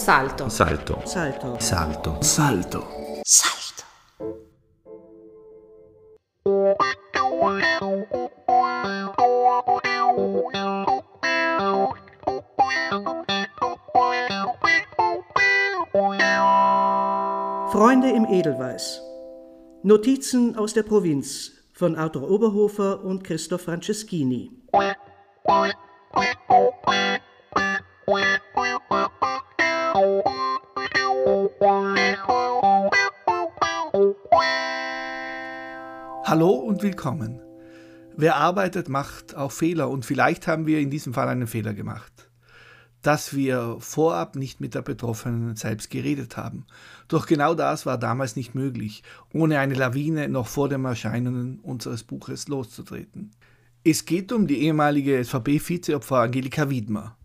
Salto. Salto. Salto. Salto. Salto. Salto. Freunde im Edelweiß. Notizen aus der Provinz von Arthur Oberhofer und Christoph Franceschini. Und willkommen. Wer arbeitet, macht auch Fehler und vielleicht haben wir in diesem Fall einen Fehler gemacht. Dass wir vorab nicht mit der Betroffenen selbst geredet haben. Doch genau das war damals nicht möglich, ohne eine Lawine noch vor dem Erscheinen unseres Buches loszutreten. Es geht um die ehemalige SVP-Vizeopfer Angelika Wiedmer.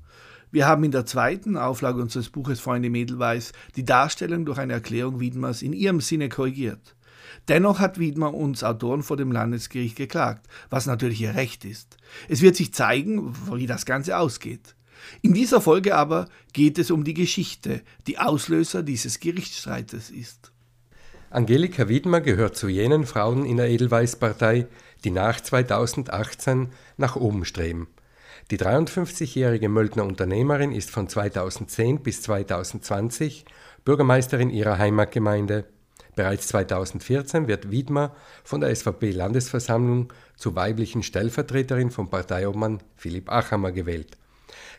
Wir haben in der zweiten Auflage unseres Buches Freunde Mädelweiß die Darstellung durch eine Erklärung Wiedmers in ihrem Sinne korrigiert. Dennoch hat Wiedmer uns Autoren vor dem Landesgericht geklagt, was natürlich ihr Recht ist. Es wird sich zeigen, wie das Ganze ausgeht. In dieser Folge aber geht es um die Geschichte, die Auslöser dieses Gerichtsstreites ist. Angelika Wiedmer gehört zu jenen Frauen in der Edelweißpartei, die nach 2018 nach oben streben. Die 53-jährige Möldner Unternehmerin ist von 2010 bis 2020 Bürgermeisterin ihrer Heimatgemeinde. Bereits 2014 wird Wiedmer von der SVP-Landesversammlung zur weiblichen Stellvertreterin von Parteiobmann Philipp Achammer gewählt.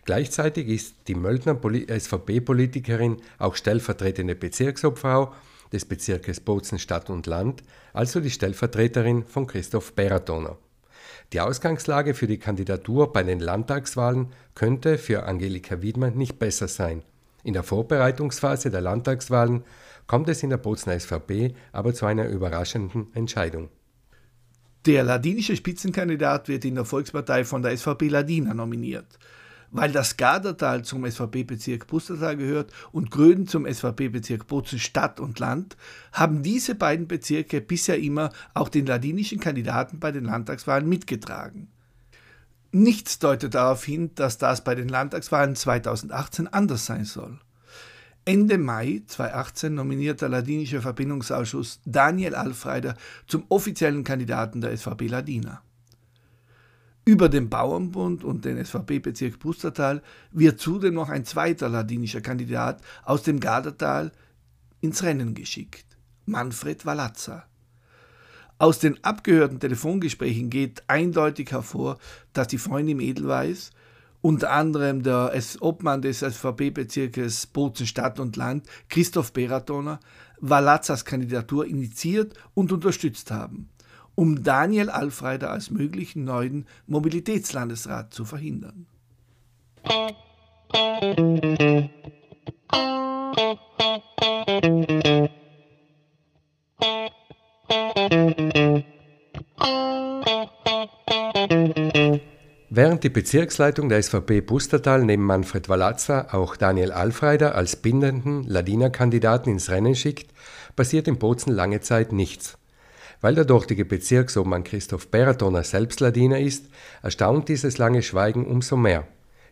Gleichzeitig ist die Möldner SVP-Politikerin auch stellvertretende Bezirksobfrau des Bezirkes Bozen Stadt und Land, also die Stellvertreterin von Christoph Beratoner. Die Ausgangslage für die Kandidatur bei den Landtagswahlen könnte für Angelika Wiedmer nicht besser sein. In der Vorbereitungsphase der Landtagswahlen kommt es in der Bozener SVP aber zu einer überraschenden Entscheidung. Der ladinische Spitzenkandidat wird in der Volkspartei von der SVP Ladina nominiert. Weil das Gardertal zum SVP-Bezirk Pustertal gehört und Gröden zum SVP-Bezirk Bozen Stadt und Land, haben diese beiden Bezirke bisher immer auch den ladinischen Kandidaten bei den Landtagswahlen mitgetragen. Nichts deutet darauf hin, dass das bei den Landtagswahlen 2018 anders sein soll. Ende Mai 2018 nominiert der Ladinische Verbindungsausschuss Daniel Alfreider zum offiziellen Kandidaten der SVP Ladina. Über den Bauernbund und den SVP-Bezirk Pustertal wird zudem noch ein zweiter ladinischer Kandidat aus dem Gardertal ins Rennen geschickt, Manfred Walazza. Aus den abgehörten Telefongesprächen geht eindeutig hervor, dass die Freunde im Edelweiß, unter anderem der Obmann des SVP-Bezirkes Bozen Stadt und Land, Christoph Beratoner, Walazzas Kandidatur initiiert und unterstützt haben um Daniel Alfreider als möglichen neuen Mobilitätslandesrat zu verhindern. Die Bezirksleitung der SVP Pustertal neben Manfred Walazza auch Daniel Alfreider als bindenden Ladiner-Kandidaten ins Rennen schickt, passiert in Bozen lange Zeit nichts. Weil der dortige Bezirksobmann Christoph Beratoner selbst Ladiner ist, erstaunt dieses lange Schweigen umso mehr.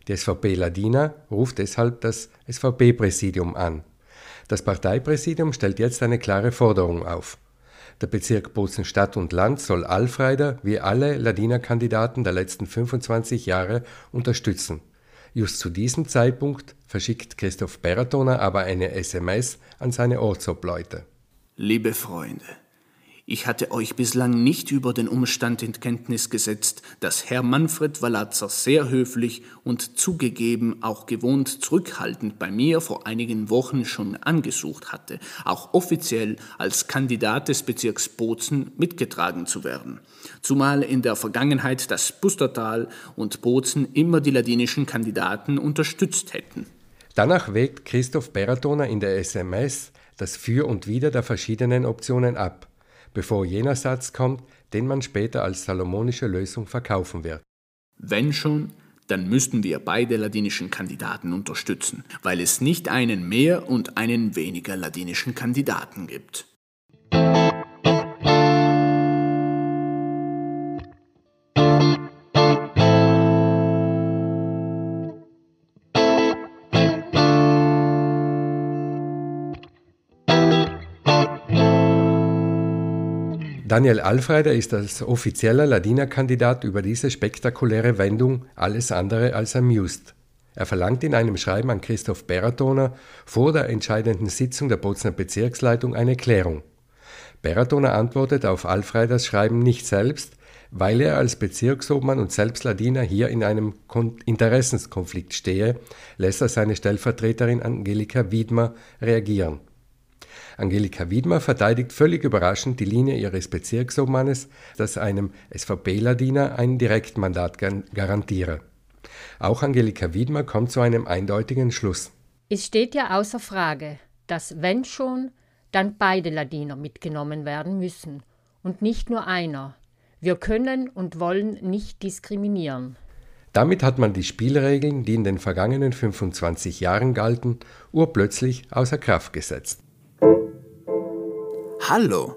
Die SVP Ladiner ruft deshalb das SVP-Präsidium an. Das Parteipräsidium stellt jetzt eine klare Forderung auf. Der Bezirk Bozen Stadt und Land soll Alfreider wie alle Ladiner-Kandidaten der letzten 25 Jahre unterstützen. Just zu diesem Zeitpunkt verschickt Christoph Beratoner aber eine SMS an seine Ortsobleute. Liebe Freunde, ich hatte euch bislang nicht über den Umstand in Kenntnis gesetzt, dass Herr Manfred Wallatzer sehr höflich und zugegeben auch gewohnt zurückhaltend bei mir vor einigen Wochen schon angesucht hatte, auch offiziell als Kandidat des Bezirks Bozen mitgetragen zu werden. Zumal in der Vergangenheit das Pustertal und Bozen immer die ladinischen Kandidaten unterstützt hätten. Danach wägt Christoph Beratoner in der SMS das Für und Wider der verschiedenen Optionen ab bevor jener Satz kommt, den man später als salomonische Lösung verkaufen wird. Wenn schon, dann müssten wir beide ladinischen Kandidaten unterstützen, weil es nicht einen mehr und einen weniger ladinischen Kandidaten gibt. Daniel Alfreider ist als offizieller Ladina-Kandidat über diese spektakuläre Wendung alles andere als amused. Er verlangt in einem Schreiben an Christoph Beratoner vor der entscheidenden Sitzung der Bozner Bezirksleitung eine Klärung. Beratoner antwortet auf Alfreiders Schreiben nicht selbst, weil er als Bezirksobmann und Selbstladiner hier in einem Interessenskonflikt stehe, lässt er seine Stellvertreterin Angelika Wiedmer reagieren. Angelika Wiedmer verteidigt völlig überraschend die Linie ihres Bezirksobmannes, dass einem SVP-Ladiner ein Direktmandat garantiere. Auch Angelika Wiedmer kommt zu einem eindeutigen Schluss. Es steht ja außer Frage, dass wenn schon, dann beide Ladiner mitgenommen werden müssen und nicht nur einer. Wir können und wollen nicht diskriminieren. Damit hat man die Spielregeln, die in den vergangenen 25 Jahren galten, urplötzlich außer Kraft gesetzt. Hallo,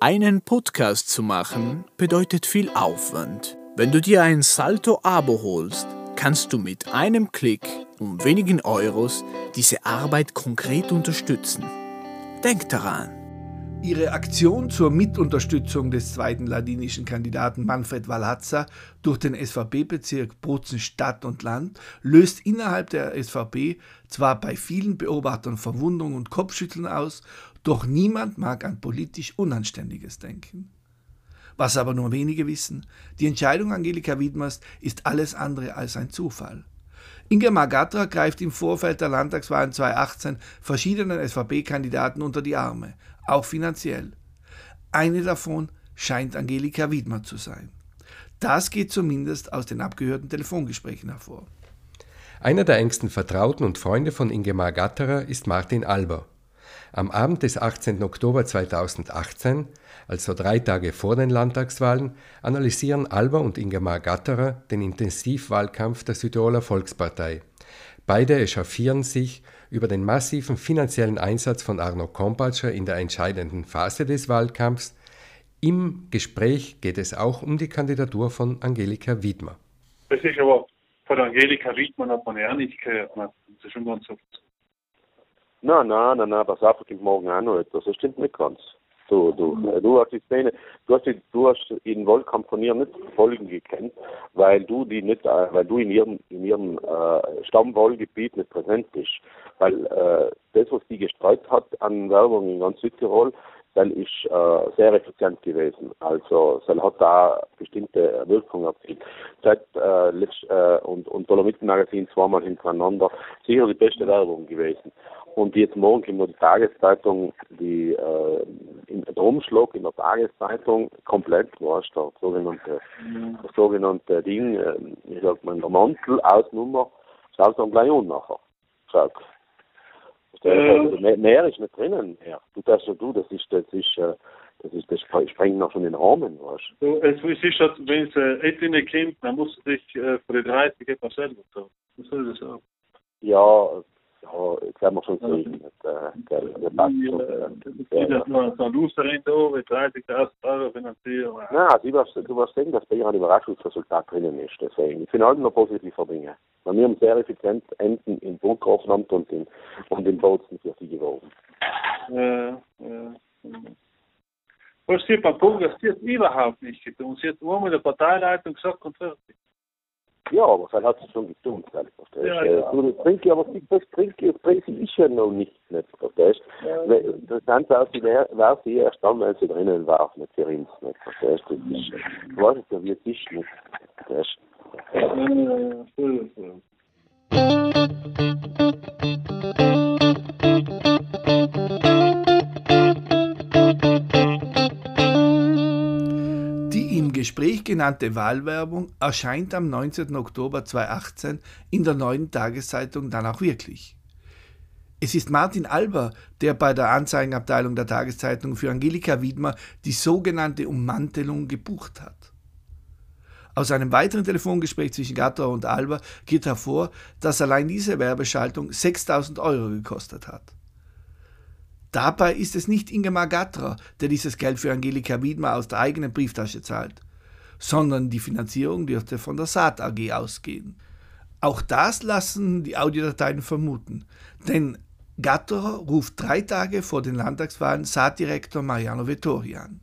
einen Podcast zu machen bedeutet viel Aufwand. Wenn du dir ein Salto-Abo holst, kannst du mit einem Klick um wenigen Euros diese Arbeit konkret unterstützen. Denk daran. Ihre Aktion zur Mitunterstützung des zweiten ladinischen Kandidaten Manfred Walhatzer durch den SVP-Bezirk Bozen Stadt und Land löst innerhalb der SVP zwar bei vielen Beobachtern Verwunderung und Kopfschütteln aus, doch niemand mag an politisch Unanständiges denken. Was aber nur wenige wissen, die Entscheidung Angelika Wiedmers ist alles andere als ein Zufall. Inge Magatra greift im Vorfeld der Landtagswahlen 2018 verschiedenen SVP-Kandidaten unter die Arme, auch finanziell. Eine davon scheint Angelika Wiedmer zu sein. Das geht zumindest aus den abgehörten Telefongesprächen hervor. Einer der engsten Vertrauten und Freunde von Ingemar Gatterer ist Martin Alber. Am Abend des 18. Oktober 2018, also drei Tage vor den Landtagswahlen, analysieren Alber und Ingemar Gatterer den Intensivwahlkampf der Südtiroler Volkspartei. Beide echauffieren sich über den massiven finanziellen Einsatz von Arno Kompatscher in der entscheidenden Phase des Wahlkampfs. Im Gespräch geht es auch um die Kandidatur von Angelika Wiedmer. Das ist aber von Angelika Wiedmer hat man ja nicht gehört. Das ist schon ganz oft. Nein, nein, nein, nein, pass auf, kommt morgen auch noch etwas. Das stimmt nicht ganz. Du, du, du hast die Szene, du hast, die, du hast den Wahlkampf von ihr nicht Folgen gekannt, weil du die nicht, äh, weil du in ihrem, in ihrem äh, Stammwahlgebiet nicht präsent bist. Weil äh, das, was die gestreut hat an Werbung in ganz Südtirol, dann ist äh, sehr effizient gewesen. Also dann hat da bestimmte Wirkung erzielt. Seit äh, letzt, äh, und, und Dolomiten Magazin zweimal hintereinander sicher die beste Werbung gewesen. Und jetzt morgen kommt die Tageszeitung, die äh, in, der Umschlag in der Tageszeitung komplett, weißt du, das sogenannte, das sogenannte Ding, äh, ich sag mal, der Mantel aus Nummer, schaut dann gleich an nachher. Schaut. Also, mehr, mehr ist nicht drinnen. Ja. Du darfst ja du, das ist, das ist, äh, das ist, das sprengt noch schon den Rahmen, weißt du. Es ist halt, wenn es äh, etliche kommt, dann musst du dich äh, für die 30 etwas selber tun. Was soll das auch? Ja, ja, wir passt schon. Äh, das noch so ein Loserin da, mit 30.000 Euro finanzieren. Nein, du wirst, du wirst sehen, dass bei ihr ein Überraschungsresultat drinnen ist. Deswegen, ich finde alle noch positive Dinge. Bei mir haben sehr effizient Enden in Burggrafenamt und in, und in Bozen für sie gewogen. Ja, ja. Was beim Punkt, das wird überhaupt nicht getan. Sie hat nur mit der Parteileitung gesagt und fertig. Ja, aber dann hat sie schon getan, verstehst ja, ja. Du trinkst aber das trinke das trinke ich ja noch nicht, nicht verstehst ja. Interessant wäre sie, wäre sie erst dann, wenn sie drinnen war, nicht für uns, nicht verstehst du? Ich weiß nicht, wie es ist, nicht verstehst ja, ja, Gespräch genannte Wahlwerbung erscheint am 19. Oktober 2018 in der neuen Tageszeitung dann auch wirklich. Es ist Martin Alber, der bei der Anzeigenabteilung der Tageszeitung für Angelika Wiedmer die sogenannte Ummantelung gebucht hat. Aus einem weiteren Telefongespräch zwischen Gattor und Alber geht hervor, dass allein diese Werbeschaltung 6000 Euro gekostet hat. Dabei ist es nicht Ingemar Gattra, der dieses Geld für Angelika Wiedmer aus der eigenen Brieftasche zahlt sondern die Finanzierung dürfte von der Saat AG ausgehen. Auch das lassen die Audiodateien vermuten, denn Gatterer ruft drei Tage vor den Landtagswahlen Saatdirektor Mariano Vettori an.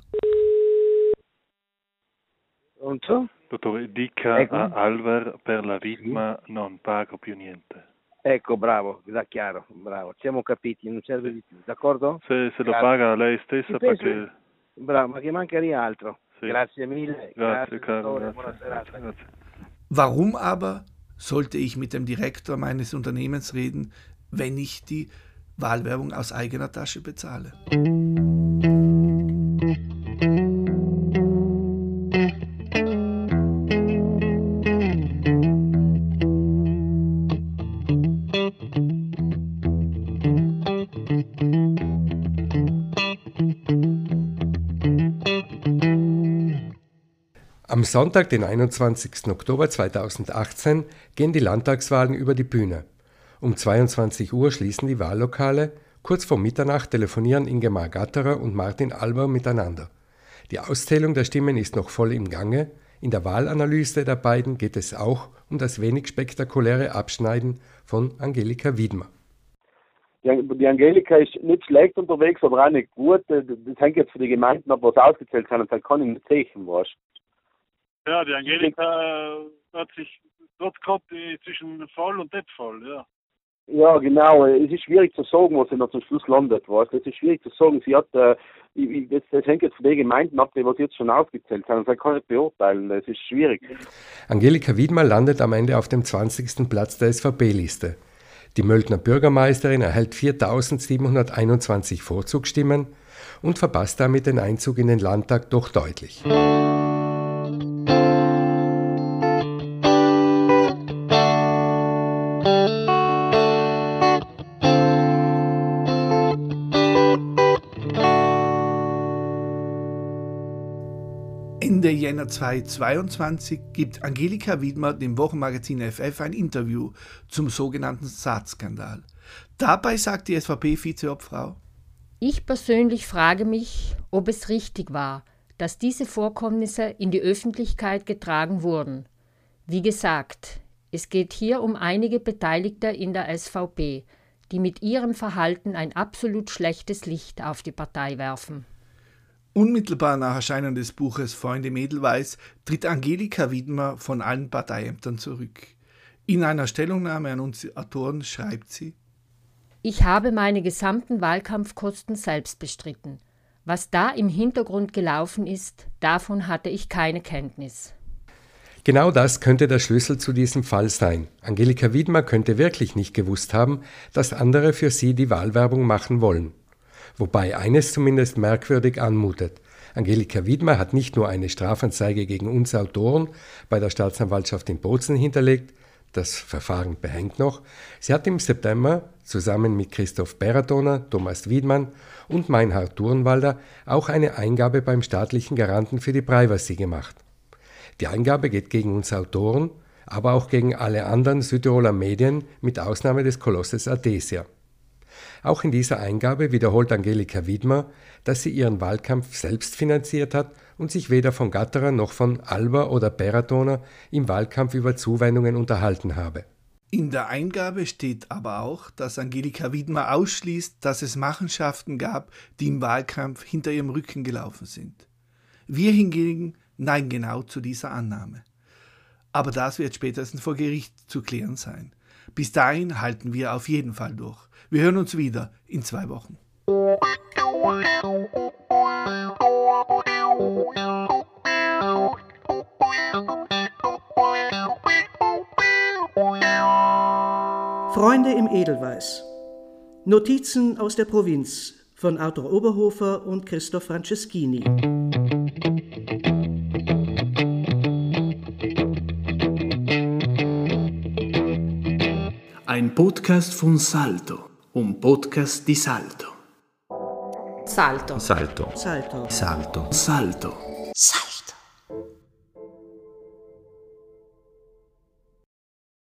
Pronto? Dottore, dica Ecco. a Alvar per la ritma non pago più niente. Ecco, bravo, da chiaro, bravo. Ci siamo capiti, non serve di più, d'accordo? Se, se lo paga lei stessa perché... Bravo, ma che mancheria altro. Sì. Grazie mille. Grazie, caro, dottore, grazie. buona serata. grazie. Warum aber sollte ich mit dem Direktor meines Unternehmens reden, wenn ich die Wahlwerbung aus eigener Tasche bezahle? Sonntag, den 21. Oktober 2018, gehen die Landtagswahlen über die Bühne. Um 22 Uhr schließen die Wahllokale. Kurz vor Mitternacht telefonieren Ingemar Gatterer und Martin Alber miteinander. Die Auszählung der Stimmen ist noch voll im Gange. In der Wahlanalyse der beiden geht es auch um das wenig spektakuläre Abschneiden von Angelika Wiedmer. Die, Angelika ist nicht schlecht unterwegs, aber auch nicht gut. Das das hängt jetzt für die Gemeinden ab, was ausgezählt kann, dann kann ich nicht sehen, weißt Ja, die Angelika äh, hat sich dort gehabt zwischen voll und nicht voll, ja. Ja, genau. Es ist schwierig zu sagen, was sie noch zum Schluss landet, weißt. Es ist schwierig zu sagen. Sie hat, äh, ich, ich, das, das hängt jetzt von den Gemeinden ab, die was jetzt schon aufgezählt haben. Das kann ich nicht beurteilen. Es ist schwierig. Angelika Wiedmer landet am Ende auf dem 20. Platz der SVP-Liste. Die Möltner Bürgermeisterin erhält 4.721 Vorzugsstimmen und verpasst damit den Einzug in den Landtag doch deutlich. Ende Jänner 2022 gibt Angelika Wiedmer dem Wochenmagazin FF ein Interview zum sogenannten Saatskandal. Dabei sagt die SVP-Vizeobfrau, Ich persönlich frage mich, ob es richtig war, dass diese Vorkommnisse in die Öffentlichkeit getragen wurden. Wie gesagt, es geht hier um einige Beteiligte in der SVP, die mit ihrem Verhalten ein absolut schlechtes Licht auf die Partei werfen. Unmittelbar nach Erscheinen des Buches Freunde Mädelweiß tritt Angelika Wiedmer von allen Parteiämtern zurück. In einer Stellungnahme an uns Autoren schreibt sie, Ich habe meine gesamten Wahlkampfkosten selbst bestritten. Was da im Hintergrund gelaufen ist, davon hatte ich keine Kenntnis. Genau das könnte der Schlüssel zu diesem Fall sein. Angelika Wiedmer könnte wirklich nicht gewusst haben, dass andere für sie die Wahlwerbung machen wollen. Wobei eines zumindest merkwürdig anmutet. Angelika Wiedmer hat nicht nur eine Strafanzeige gegen uns Autoren bei der Staatsanwaltschaft in Bozen hinterlegt, das Verfahren behängt noch, sie hat im September zusammen mit Christoph Beratoner, Thomas Wiedmann und Meinhard Turnwalder auch eine Eingabe beim staatlichen Garanten für die Privacy gemacht. Die Eingabe geht gegen uns Autoren, aber auch gegen alle anderen Südtiroler Medien mit Ausnahme des Kolosses Adesia. Auch in dieser Eingabe wiederholt Angelika Wiedmer, dass sie ihren Wahlkampf selbst finanziert hat und sich weder von Gatterer noch von Alba oder Beratoner im Wahlkampf über Zuwendungen unterhalten habe. In der Eingabe steht aber auch, dass Angelika Wiedmer ausschließt, dass es Machenschaften gab, die im Wahlkampf hinter ihrem Rücken gelaufen sind. Wir hingegen neigen genau zu dieser Annahme. Aber das wird spätestens vor Gericht zu klären sein. Bis dahin halten wir auf jeden Fall durch. Wir hören uns wieder in zwei Wochen. Freunde im Edelweiß. Notizen aus der Provinz von Arthur Oberhofer und Christoph Franceschini. Ein Podcast von Salto, un podcast di Salto. Salto. Salto. Salto. Salto. Salto. Salto.